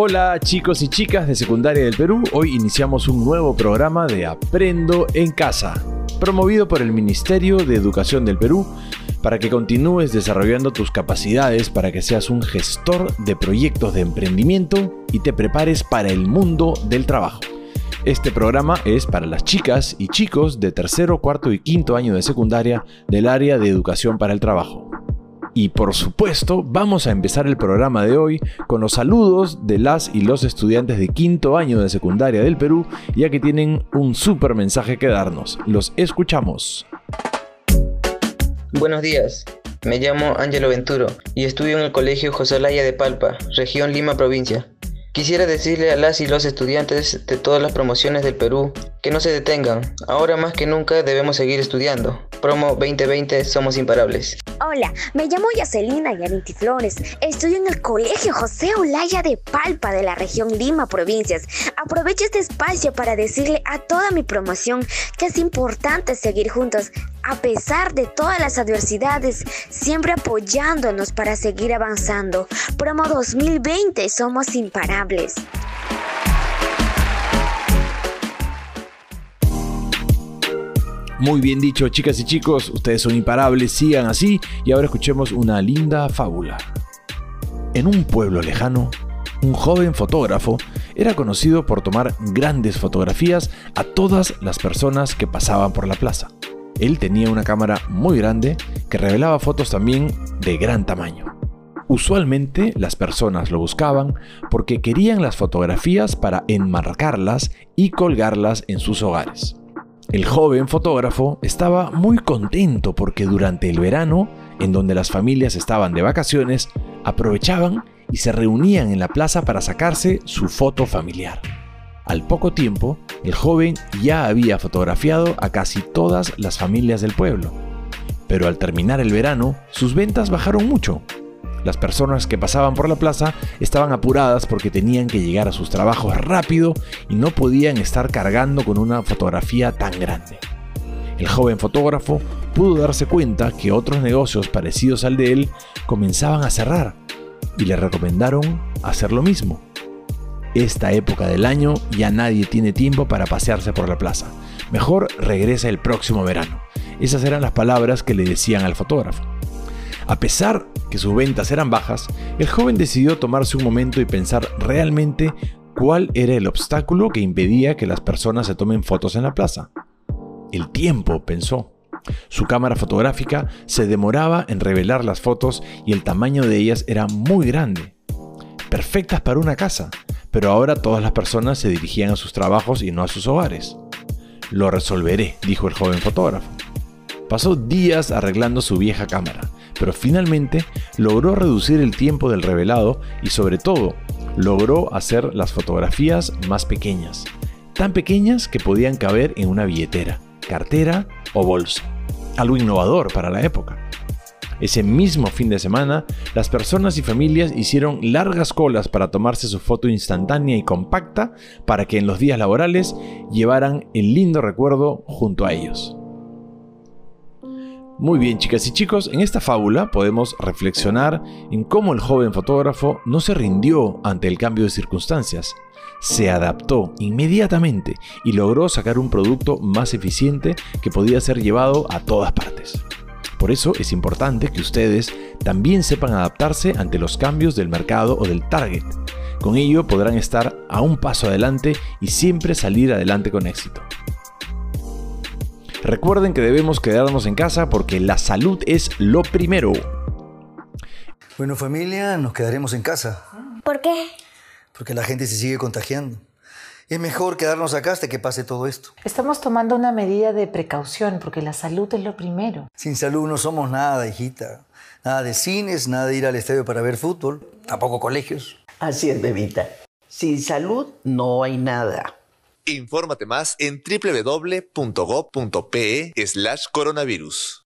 Hola chicos y chicas de secundaria del Perú, hoy iniciamos un nuevo programa de Aprendo en Casa, promovido por el Ministerio de Educación del Perú, para que continúes desarrollando tus capacidades para que seas un gestor de proyectos de emprendimiento y te prepares para el mundo del trabajo. Este programa es para las chicas y chicos de tercero, cuarto y quinto año de secundaria del área de educación para el trabajo. Y por supuesto, vamos a empezar el programa de hoy con los saludos de las y los estudiantes de quinto año de secundaria del Perú, ya que tienen un súper mensaje que darnos. Los escuchamos. Buenos días, me llamo Ángelo Venturo y estudio en el Colegio José Laya de Palpa, región Lima, provincia. Quisiera decirle a las y los estudiantes de todas las promociones del Perú que no se detengan. Ahora más que nunca debemos seguir estudiando. Promo 2020 Somos Imparables. Hola, me llamo Yacelina Yarinti Flores. Estudio en el Colegio José Olaya de Palpa de la región Lima, provincias. Aprovecho este espacio para decirle a toda mi promoción que es importante seguir juntos a pesar de todas las adversidades, siempre apoyándonos para seguir avanzando. Promo 2020 Somos Imparables. Muy bien dicho, chicas y chicos, ustedes son imparables, sigan así y ahora escuchemos una linda fábula. En un pueblo lejano, un joven fotógrafo era conocido por tomar grandes fotografías a todas las personas que pasaban por la plaza. Él tenía una cámara muy grande que revelaba fotos también de gran tamaño. Usualmente las personas lo buscaban porque querían las fotografías para enmarcarlas y colgarlas en sus hogares. El joven fotógrafo estaba muy contento porque durante el verano, en donde las familias estaban de vacaciones, aprovechaban y se reunían en la plaza para sacarse su foto familiar. Al poco tiempo, el joven ya había fotografiado a casi todas las familias del pueblo. Pero al terminar el verano, sus ventas bajaron mucho las personas que pasaban por la plaza estaban apuradas porque tenían que llegar a sus trabajos rápido y no podían estar cargando con una fotografía tan grande. El joven fotógrafo pudo darse cuenta que otros negocios parecidos al de él comenzaban a cerrar y le recomendaron hacer lo mismo. Esta época del año ya nadie tiene tiempo para pasearse por la plaza. Mejor regresa el próximo verano. Esas eran las palabras que le decían al fotógrafo. A pesar que sus ventas eran bajas, el joven decidió tomarse un momento y pensar realmente cuál era el obstáculo que impedía que las personas se tomen fotos en la plaza. El tiempo, pensó. Su cámara fotográfica se demoraba en revelar las fotos y el tamaño de ellas era muy grande. Perfectas para una casa, pero ahora todas las personas se dirigían a sus trabajos y no a sus hogares. Lo resolveré, dijo el joven fotógrafo. Pasó días arreglando su vieja cámara, pero finalmente logró reducir el tiempo del revelado y sobre todo logró hacer las fotografías más pequeñas, tan pequeñas que podían caber en una billetera, cartera o bolsa. Algo innovador para la época. Ese mismo fin de semana, las personas y familias hicieron largas colas para tomarse su foto instantánea y compacta para que en los días laborales llevaran el lindo recuerdo junto a ellos. Muy bien, chicas y chicos, en esta fábula podemos reflexionar en cómo el joven fotógrafo no se rindió ante el cambio de circunstancias, se adaptó inmediatamente y logró sacar un producto más eficiente que podía ser llevado a todas partes. Por eso es importante que ustedes también sepan adaptarse ante los cambios del mercado o del target. Con ello podrán estar a un paso adelante y siempre salir adelante con éxito. Recuerden que debemos quedarnos en casa porque la salud es lo primero. Bueno familia, nos quedaremos en casa. ¿Por qué? Porque la gente se sigue contagiando. Es mejor quedarnos acá hasta que pase todo esto. Estamos tomando una medida de precaución porque la salud es lo primero. Sin salud no somos nada, hijita. Nada de cines, nada de ir al estadio para ver fútbol, tampoco colegios. Así es, bebita. Sin salud no hay nada. Infórmate más en www.gov.pe slash coronavirus.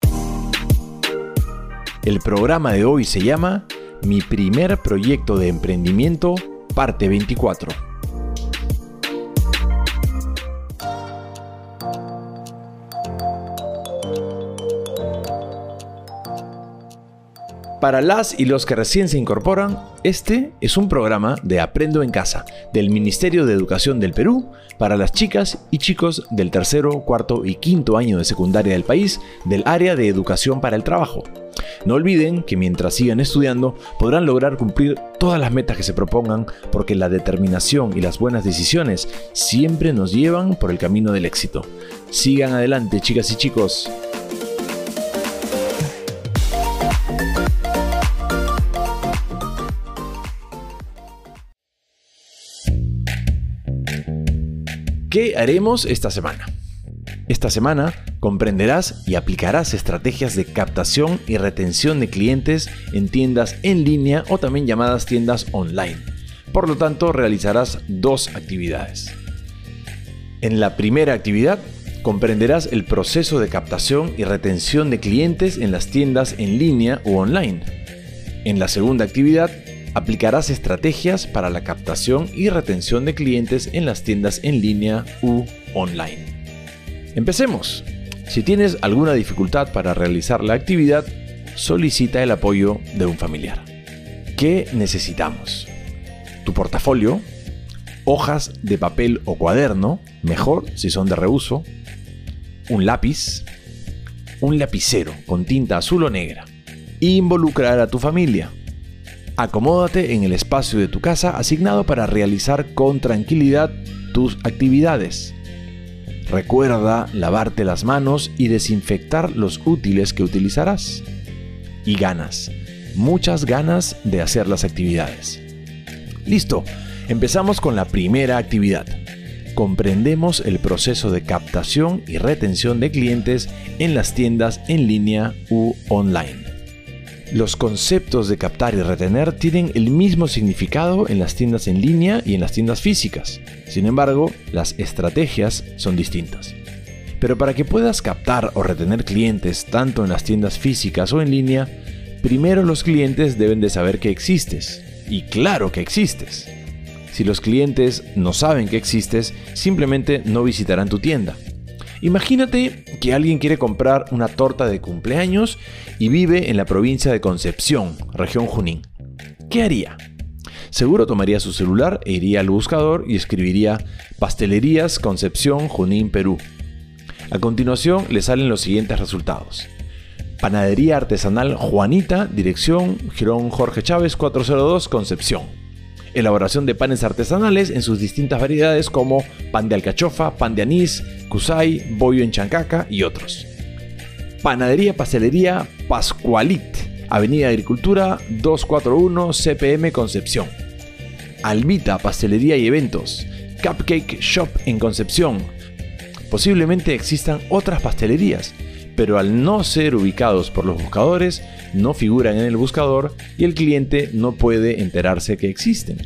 El programa de hoy se llama Mi primer proyecto de emprendimiento, parte 24. Para las y los que recién se incorporan, este es un programa de Aprendo en Casa del Ministerio de Educación del Perú para las chicas y chicos del tercero, cuarto y quinto año de secundaria del país del área de educación para el trabajo. No olviden que mientras sigan estudiando podrán lograr cumplir todas las metas que se propongan porque la determinación y las buenas decisiones siempre nos llevan por el camino del éxito. Sigan adelante chicas y chicos. ¿Qué haremos esta semana? Esta semana comprenderás y aplicarás estrategias de captación y retención de clientes en tiendas en línea o también llamadas tiendas online. Por lo tanto, realizarás dos actividades. En la primera actividad, comprenderás el proceso de captación y retención de clientes en las tiendas en línea o online. En la segunda actividad, aplicarás estrategias para la captación y retención de clientes en las tiendas en línea u online. Empecemos. Si tienes alguna dificultad para realizar la actividad, solicita el apoyo de un familiar. ¿Qué necesitamos? Tu portafolio, hojas de papel o cuaderno, mejor si son de reuso, un lápiz, un lapicero con tinta azul o negra. Involucrar a tu familia, Acomódate en el espacio de tu casa asignado para realizar con tranquilidad tus actividades. Recuerda lavarte las manos y desinfectar los útiles que utilizarás. Y ganas, muchas ganas de hacer las actividades. Listo, empezamos con la primera actividad. Comprendemos el proceso de captación y retención de clientes en las tiendas en línea u online. Los conceptos de captar y retener tienen el mismo significado en las tiendas en línea y en las tiendas físicas. Sin embargo, las estrategias son distintas. Pero para que puedas captar o retener clientes tanto en las tiendas físicas o en línea, primero los clientes deben de saber que existes. Y claro que existes. Si los clientes no saben que existes, simplemente no visitarán tu tienda. Imagínate que alguien quiere comprar una torta de cumpleaños y vive en la provincia de Concepción, región Junín. ¿Qué haría? Seguro tomaría su celular e iría al buscador y escribiría Pastelerías Concepción Junín Perú. A continuación le salen los siguientes resultados. Panadería Artesanal Juanita, dirección Girón Jorge Chávez 402 Concepción elaboración de panes artesanales en sus distintas variedades como pan de alcachofa, pan de anís, kusai, bollo en chancaca y otros. Panadería Pastelería Pascualit, Avenida Agricultura 241 CPM Concepción. Almita Pastelería y Eventos, Cupcake Shop en Concepción. Posiblemente existan otras pastelerías, pero al no ser ubicados por los buscadores, no figuran en el buscador y el cliente no puede enterarse que existen.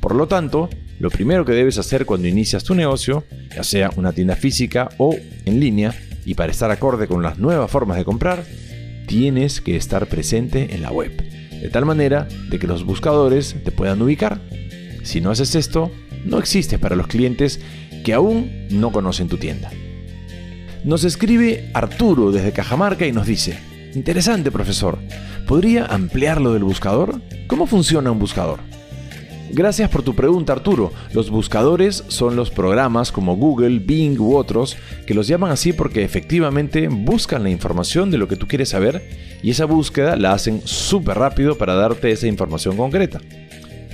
Por lo tanto, lo primero que debes hacer cuando inicias tu negocio, ya sea una tienda física o en línea, y para estar acorde con las nuevas formas de comprar, tienes que estar presente en la web, de tal manera de que los buscadores te puedan ubicar. Si no haces esto, no existes para los clientes que aún no conocen tu tienda. Nos escribe Arturo desde Cajamarca y nos dice, interesante profesor, ¿podría ampliar lo del buscador? ¿Cómo funciona un buscador? Gracias por tu pregunta Arturo. Los buscadores son los programas como Google, Bing u otros que los llaman así porque efectivamente buscan la información de lo que tú quieres saber y esa búsqueda la hacen súper rápido para darte esa información concreta.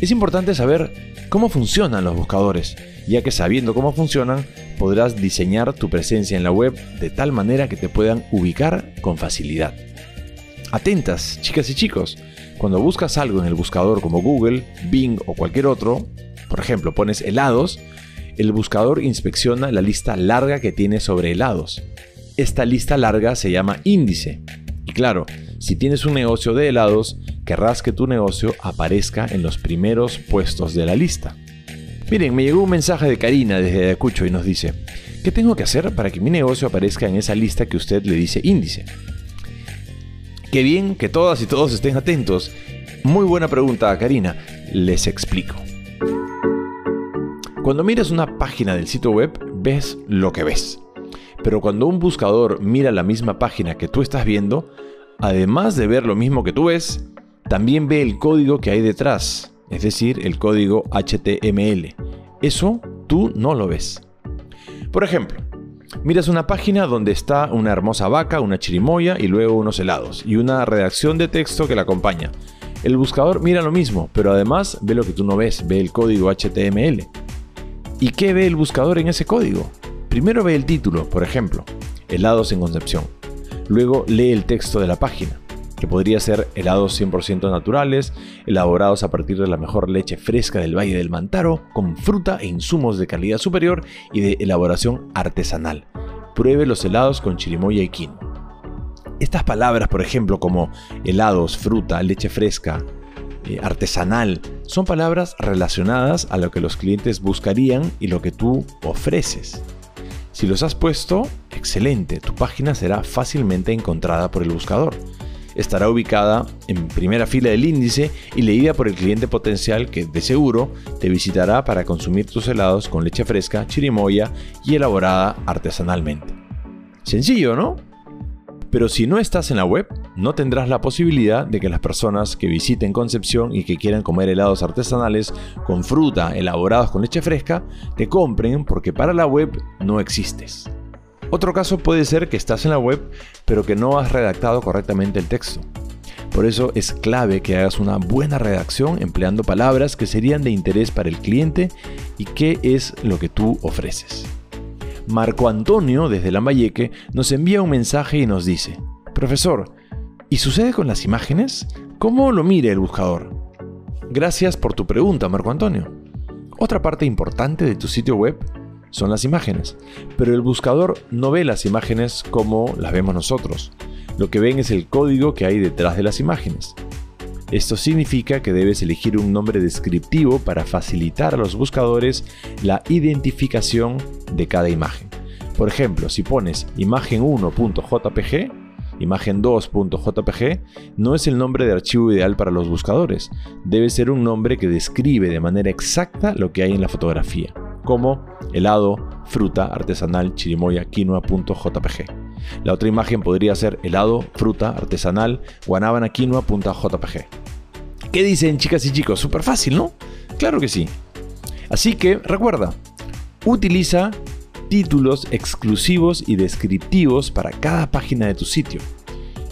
Es importante saber cómo funcionan los buscadores, ya que sabiendo cómo funcionan podrás diseñar tu presencia en la web de tal manera que te puedan ubicar con facilidad. Atentas, chicas y chicos, cuando buscas algo en el buscador como Google, Bing o cualquier otro, por ejemplo pones helados, el buscador inspecciona la lista larga que tiene sobre helados. Esta lista larga se llama índice. Y claro, si tienes un negocio de helados, querrás que tu negocio aparezca en los primeros puestos de la lista. Miren, me llegó un mensaje de Karina desde Ayacucho y nos dice, ¿qué tengo que hacer para que mi negocio aparezca en esa lista que usted le dice índice? Qué bien que todas y todos estén atentos. Muy buena pregunta, Karina. Les explico. Cuando miras una página del sitio web, ves lo que ves. Pero cuando un buscador mira la misma página que tú estás viendo, además de ver lo mismo que tú ves, también ve el código que hay detrás, es decir, el código HTML. Eso tú no lo ves. Por ejemplo, miras una página donde está una hermosa vaca, una chirimoya y luego unos helados y una redacción de texto que la acompaña. El buscador mira lo mismo, pero además ve lo que tú no ves, ve el código HTML. ¿Y qué ve el buscador en ese código? Primero ve el título, por ejemplo, helados en Concepción. Luego lee el texto de la página, que podría ser helados 100% naturales, elaborados a partir de la mejor leche fresca del Valle del Mantaro, con fruta e insumos de calidad superior y de elaboración artesanal. Pruebe los helados con chirimoya y quinoa. Estas palabras, por ejemplo, como helados, fruta, leche fresca, eh, artesanal, son palabras relacionadas a lo que los clientes buscarían y lo que tú ofreces. Si los has puesto, excelente, tu página será fácilmente encontrada por el buscador. Estará ubicada en primera fila del índice y leída por el cliente potencial que de seguro te visitará para consumir tus helados con leche fresca, chirimoya y elaborada artesanalmente. Sencillo, ¿no? Pero si no estás en la web, no tendrás la posibilidad de que las personas que visiten Concepción y que quieran comer helados artesanales con fruta elaborados con leche fresca, te compren porque para la web no existes. Otro caso puede ser que estás en la web pero que no has redactado correctamente el texto. Por eso es clave que hagas una buena redacción empleando palabras que serían de interés para el cliente y qué es lo que tú ofreces. Marco Antonio, desde Lambayeque, nos envía un mensaje y nos dice, Profesor, ¿y sucede con las imágenes? ¿Cómo lo mire el buscador? Gracias por tu pregunta, Marco Antonio. Otra parte importante de tu sitio web son las imágenes, pero el buscador no ve las imágenes como las vemos nosotros. Lo que ven es el código que hay detrás de las imágenes. Esto significa que debes elegir un nombre descriptivo para facilitar a los buscadores la identificación de cada imagen. Por ejemplo, si pones imagen1.jpg, imagen2.jpg, no es el nombre de archivo ideal para los buscadores. Debe ser un nombre que describe de manera exacta lo que hay en la fotografía, como helado, fruta, artesanal, chirimoya, quinoa.jpg. La otra imagen podría ser helado, fruta, artesanal, guanábana, quinoa.jpg. ¿Qué dicen chicas y chicos? Súper fácil, ¿no? Claro que sí. Así que recuerda, utiliza títulos exclusivos y descriptivos para cada página de tu sitio.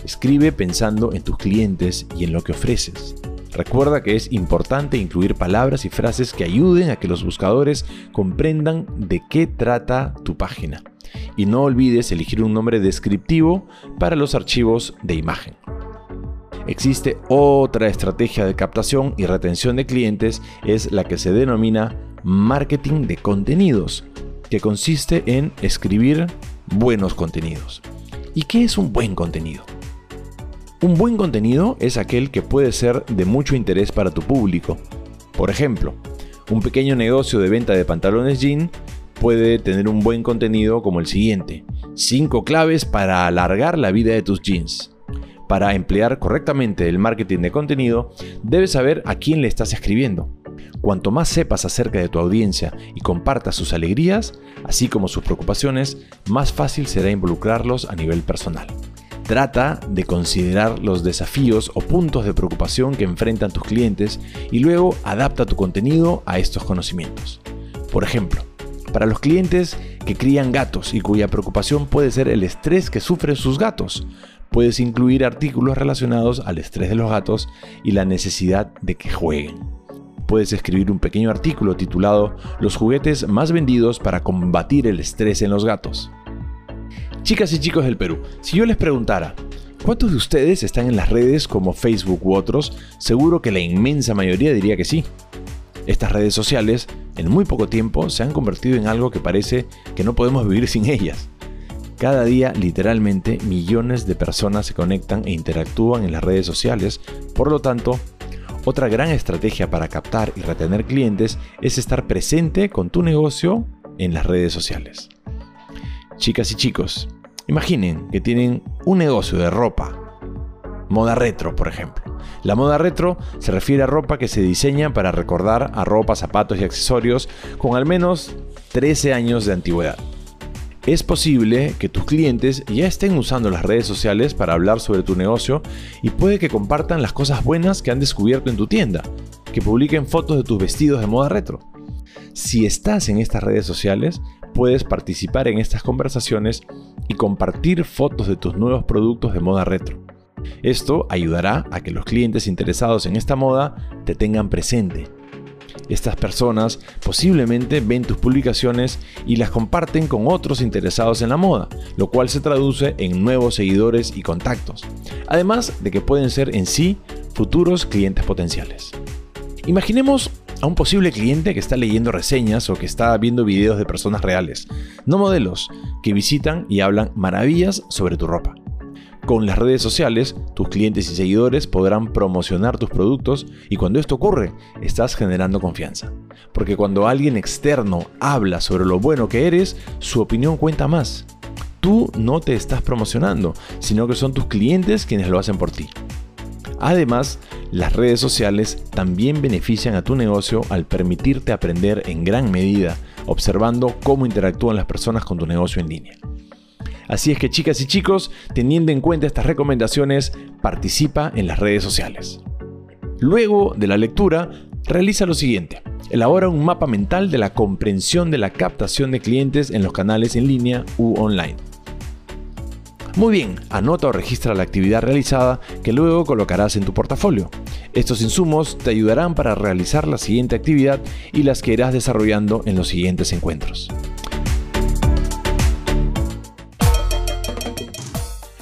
Escribe pensando en tus clientes y en lo que ofreces. Recuerda que es importante incluir palabras y frases que ayuden a que los buscadores comprendan de qué trata tu página. Y no olvides elegir un nombre descriptivo para los archivos de imagen. Existe otra estrategia de captación y retención de clientes, es la que se denomina marketing de contenidos que consiste en escribir buenos contenidos. ¿Y qué es un buen contenido? Un buen contenido es aquel que puede ser de mucho interés para tu público. Por ejemplo, un pequeño negocio de venta de pantalones jean puede tener un buen contenido como el siguiente. 5 claves para alargar la vida de tus jeans. Para emplear correctamente el marketing de contenido, debes saber a quién le estás escribiendo. Cuanto más sepas acerca de tu audiencia y compartas sus alegrías, así como sus preocupaciones, más fácil será involucrarlos a nivel personal. Trata de considerar los desafíos o puntos de preocupación que enfrentan tus clientes y luego adapta tu contenido a estos conocimientos. Por ejemplo, para los clientes que crían gatos y cuya preocupación puede ser el estrés que sufren sus gatos, puedes incluir artículos relacionados al estrés de los gatos y la necesidad de que jueguen puedes escribir un pequeño artículo titulado Los juguetes más vendidos para combatir el estrés en los gatos. Chicas y chicos del Perú, si yo les preguntara, ¿cuántos de ustedes están en las redes como Facebook u otros? Seguro que la inmensa mayoría diría que sí. Estas redes sociales, en muy poco tiempo, se han convertido en algo que parece que no podemos vivir sin ellas. Cada día, literalmente, millones de personas se conectan e interactúan en las redes sociales, por lo tanto, otra gran estrategia para captar y retener clientes es estar presente con tu negocio en las redes sociales. Chicas y chicos, imaginen que tienen un negocio de ropa, moda retro por ejemplo. La moda retro se refiere a ropa que se diseña para recordar a ropa, zapatos y accesorios con al menos 13 años de antigüedad. Es posible que tus clientes ya estén usando las redes sociales para hablar sobre tu negocio y puede que compartan las cosas buenas que han descubierto en tu tienda, que publiquen fotos de tus vestidos de moda retro. Si estás en estas redes sociales, puedes participar en estas conversaciones y compartir fotos de tus nuevos productos de moda retro. Esto ayudará a que los clientes interesados en esta moda te tengan presente estas personas posiblemente ven tus publicaciones y las comparten con otros interesados en la moda, lo cual se traduce en nuevos seguidores y contactos, además de que pueden ser en sí futuros clientes potenciales. Imaginemos a un posible cliente que está leyendo reseñas o que está viendo videos de personas reales, no modelos, que visitan y hablan maravillas sobre tu ropa. Con las redes sociales, tus clientes y seguidores podrán promocionar tus productos y cuando esto ocurre, estás generando confianza. Porque cuando alguien externo habla sobre lo bueno que eres, su opinión cuenta más. Tú no te estás promocionando, sino que son tus clientes quienes lo hacen por ti. Además, las redes sociales también benefician a tu negocio al permitirte aprender en gran medida, observando cómo interactúan las personas con tu negocio en línea. Así es que chicas y chicos, teniendo en cuenta estas recomendaciones, participa en las redes sociales. Luego de la lectura, realiza lo siguiente. Elabora un mapa mental de la comprensión de la captación de clientes en los canales en línea u online. Muy bien, anota o registra la actividad realizada que luego colocarás en tu portafolio. Estos insumos te ayudarán para realizar la siguiente actividad y las que irás desarrollando en los siguientes encuentros.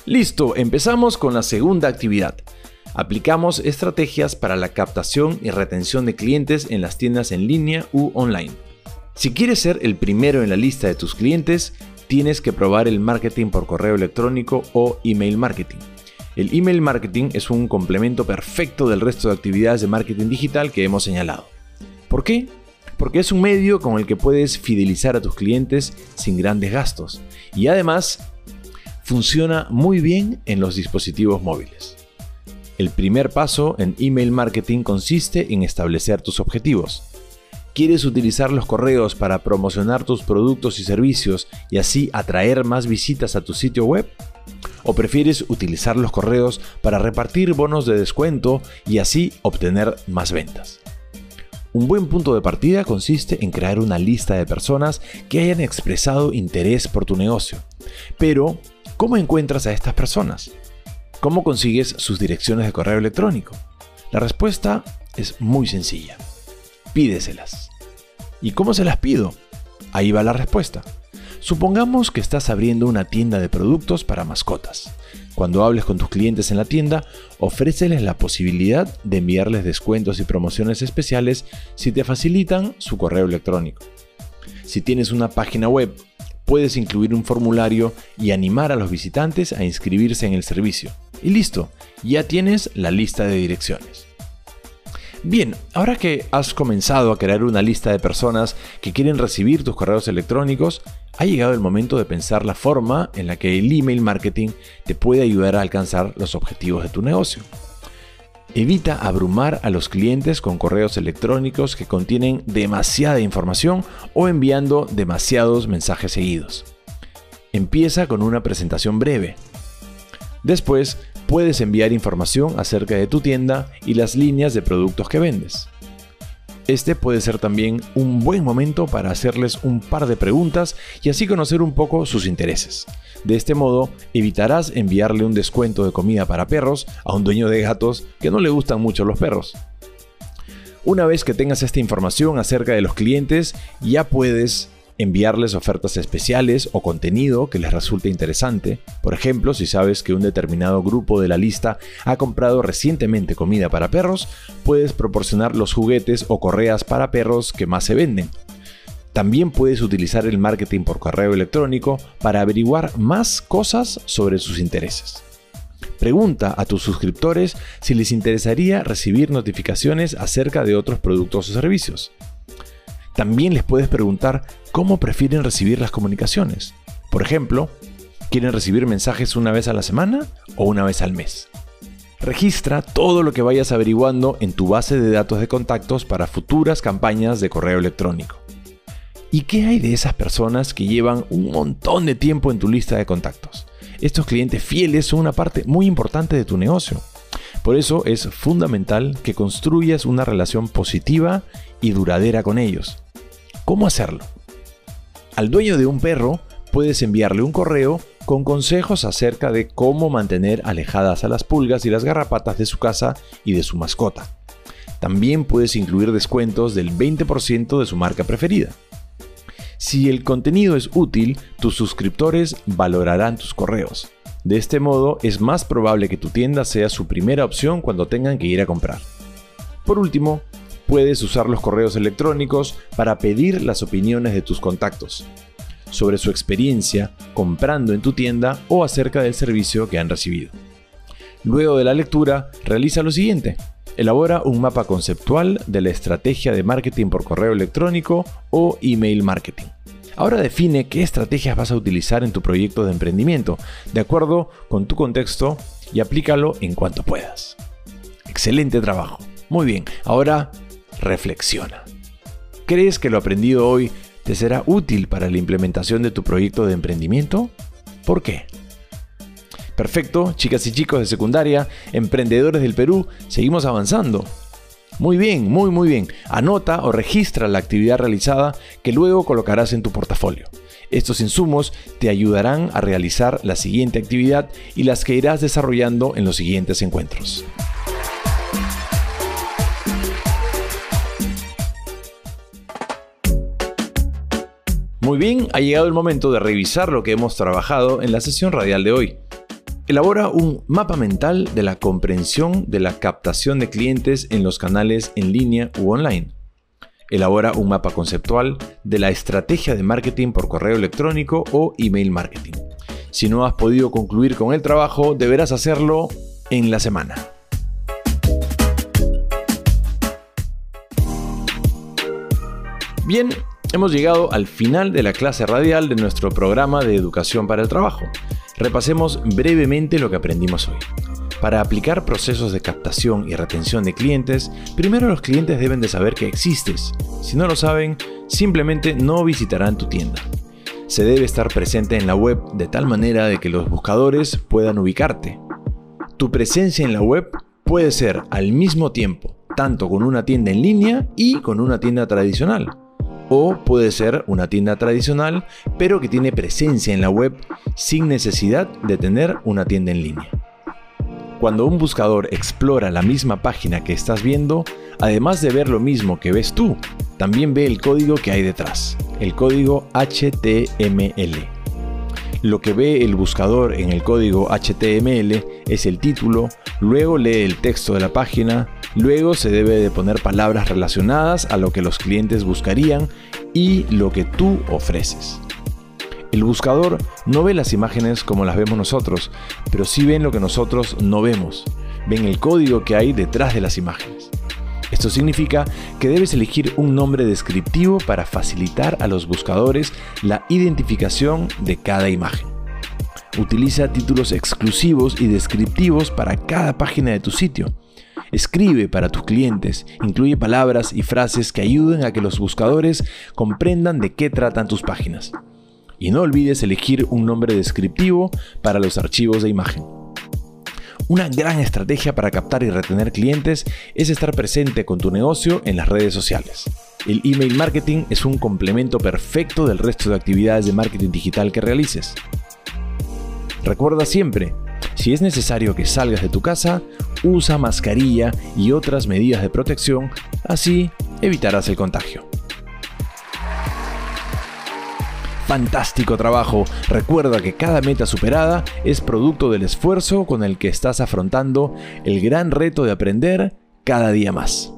Listo, empezamos con la segunda actividad. Aplicamos estrategias para la captación y retención de clientes en las tiendas en línea u online. Si quieres ser el primero en la lista de tus clientes, tienes que probar el marketing por correo electrónico o email marketing. El email marketing es un complemento perfecto del resto de actividades de marketing digital que hemos señalado. ¿Por qué? Porque es un medio con el que puedes fidelizar a tus clientes sin grandes gastos y además funciona muy bien en los dispositivos móviles. El primer paso en email marketing consiste en establecer tus objetivos. ¿Quieres utilizar los correos para promocionar tus productos y servicios y así atraer más visitas a tu sitio web? ¿O prefieres utilizar los correos para repartir bonos de descuento y así obtener más ventas? Un buen punto de partida consiste en crear una lista de personas que hayan expresado interés por tu negocio, pero ¿Cómo encuentras a estas personas? ¿Cómo consigues sus direcciones de correo electrónico? La respuesta es muy sencilla. Pídeselas. ¿Y cómo se las pido? Ahí va la respuesta. Supongamos que estás abriendo una tienda de productos para mascotas. Cuando hables con tus clientes en la tienda, ofréceles la posibilidad de enviarles descuentos y promociones especiales si te facilitan su correo electrónico. Si tienes una página web puedes incluir un formulario y animar a los visitantes a inscribirse en el servicio. Y listo, ya tienes la lista de direcciones. Bien, ahora que has comenzado a crear una lista de personas que quieren recibir tus correos electrónicos, ha llegado el momento de pensar la forma en la que el email marketing te puede ayudar a alcanzar los objetivos de tu negocio. Evita abrumar a los clientes con correos electrónicos que contienen demasiada información o enviando demasiados mensajes seguidos. Empieza con una presentación breve. Después, puedes enviar información acerca de tu tienda y las líneas de productos que vendes. Este puede ser también un buen momento para hacerles un par de preguntas y así conocer un poco sus intereses. De este modo, evitarás enviarle un descuento de comida para perros a un dueño de gatos que no le gustan mucho los perros. Una vez que tengas esta información acerca de los clientes, ya puedes enviarles ofertas especiales o contenido que les resulte interesante. Por ejemplo, si sabes que un determinado grupo de la lista ha comprado recientemente comida para perros, puedes proporcionar los juguetes o correas para perros que más se venden. También puedes utilizar el marketing por correo electrónico para averiguar más cosas sobre sus intereses. Pregunta a tus suscriptores si les interesaría recibir notificaciones acerca de otros productos o servicios. También les puedes preguntar cómo prefieren recibir las comunicaciones. Por ejemplo, ¿quieren recibir mensajes una vez a la semana o una vez al mes? Registra todo lo que vayas averiguando en tu base de datos de contactos para futuras campañas de correo electrónico. ¿Y qué hay de esas personas que llevan un montón de tiempo en tu lista de contactos? Estos clientes fieles son una parte muy importante de tu negocio. Por eso es fundamental que construyas una relación positiva y duradera con ellos. ¿Cómo hacerlo? Al dueño de un perro puedes enviarle un correo con consejos acerca de cómo mantener alejadas a las pulgas y las garrapatas de su casa y de su mascota. También puedes incluir descuentos del 20% de su marca preferida. Si el contenido es útil, tus suscriptores valorarán tus correos. De este modo, es más probable que tu tienda sea su primera opción cuando tengan que ir a comprar. Por último, puedes usar los correos electrónicos para pedir las opiniones de tus contactos sobre su experiencia comprando en tu tienda o acerca del servicio que han recibido. Luego de la lectura, realiza lo siguiente. Elabora un mapa conceptual de la estrategia de marketing por correo electrónico o email marketing. Ahora define qué estrategias vas a utilizar en tu proyecto de emprendimiento, de acuerdo con tu contexto, y aplícalo en cuanto puedas. Excelente trabajo. Muy bien, ahora reflexiona. ¿Crees que lo aprendido hoy te será útil para la implementación de tu proyecto de emprendimiento? ¿Por qué? Perfecto, chicas y chicos de secundaria, emprendedores del Perú, seguimos avanzando. Muy bien, muy muy bien. Anota o registra la actividad realizada que luego colocarás en tu portafolio. Estos insumos te ayudarán a realizar la siguiente actividad y las que irás desarrollando en los siguientes encuentros. Muy bien, ha llegado el momento de revisar lo que hemos trabajado en la sesión radial de hoy. Elabora un mapa mental de la comprensión de la captación de clientes en los canales en línea u online. Elabora un mapa conceptual de la estrategia de marketing por correo electrónico o email marketing. Si no has podido concluir con el trabajo, deberás hacerlo en la semana. Bien, hemos llegado al final de la clase radial de nuestro programa de educación para el trabajo. Repasemos brevemente lo que aprendimos hoy. Para aplicar procesos de captación y retención de clientes, primero los clientes deben de saber que existes. Si no lo saben, simplemente no visitarán tu tienda. Se debe estar presente en la web de tal manera de que los buscadores puedan ubicarte. Tu presencia en la web puede ser al mismo tiempo tanto con una tienda en línea y con una tienda tradicional o puede ser una tienda tradicional, pero que tiene presencia en la web sin necesidad de tener una tienda en línea. Cuando un buscador explora la misma página que estás viendo, además de ver lo mismo que ves tú, también ve el código que hay detrás, el código HTML. Lo que ve el buscador en el código HTML es el título, luego lee el texto de la página, luego se debe de poner palabras relacionadas a lo que los clientes buscarían y lo que tú ofreces. El buscador no ve las imágenes como las vemos nosotros, pero sí ven lo que nosotros no vemos. Ven el código que hay detrás de las imágenes. Esto significa que debes elegir un nombre descriptivo para facilitar a los buscadores la identificación de cada imagen. Utiliza títulos exclusivos y descriptivos para cada página de tu sitio. Escribe para tus clientes, incluye palabras y frases que ayuden a que los buscadores comprendan de qué tratan tus páginas. Y no olvides elegir un nombre descriptivo para los archivos de imagen. Una gran estrategia para captar y retener clientes es estar presente con tu negocio en las redes sociales. El email marketing es un complemento perfecto del resto de actividades de marketing digital que realices. Recuerda siempre, si es necesario que salgas de tu casa, usa mascarilla y otras medidas de protección, así evitarás el contagio. Fantástico trabajo. Recuerda que cada meta superada es producto del esfuerzo con el que estás afrontando el gran reto de aprender cada día más.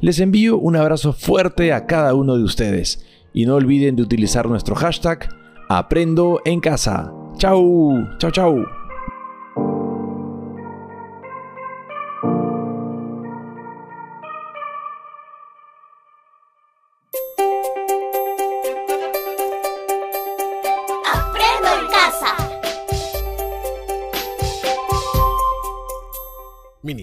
Les envío un abrazo fuerte a cada uno de ustedes y no olviden de utilizar nuestro hashtag Aprendo en casa. Chau, chau, chau.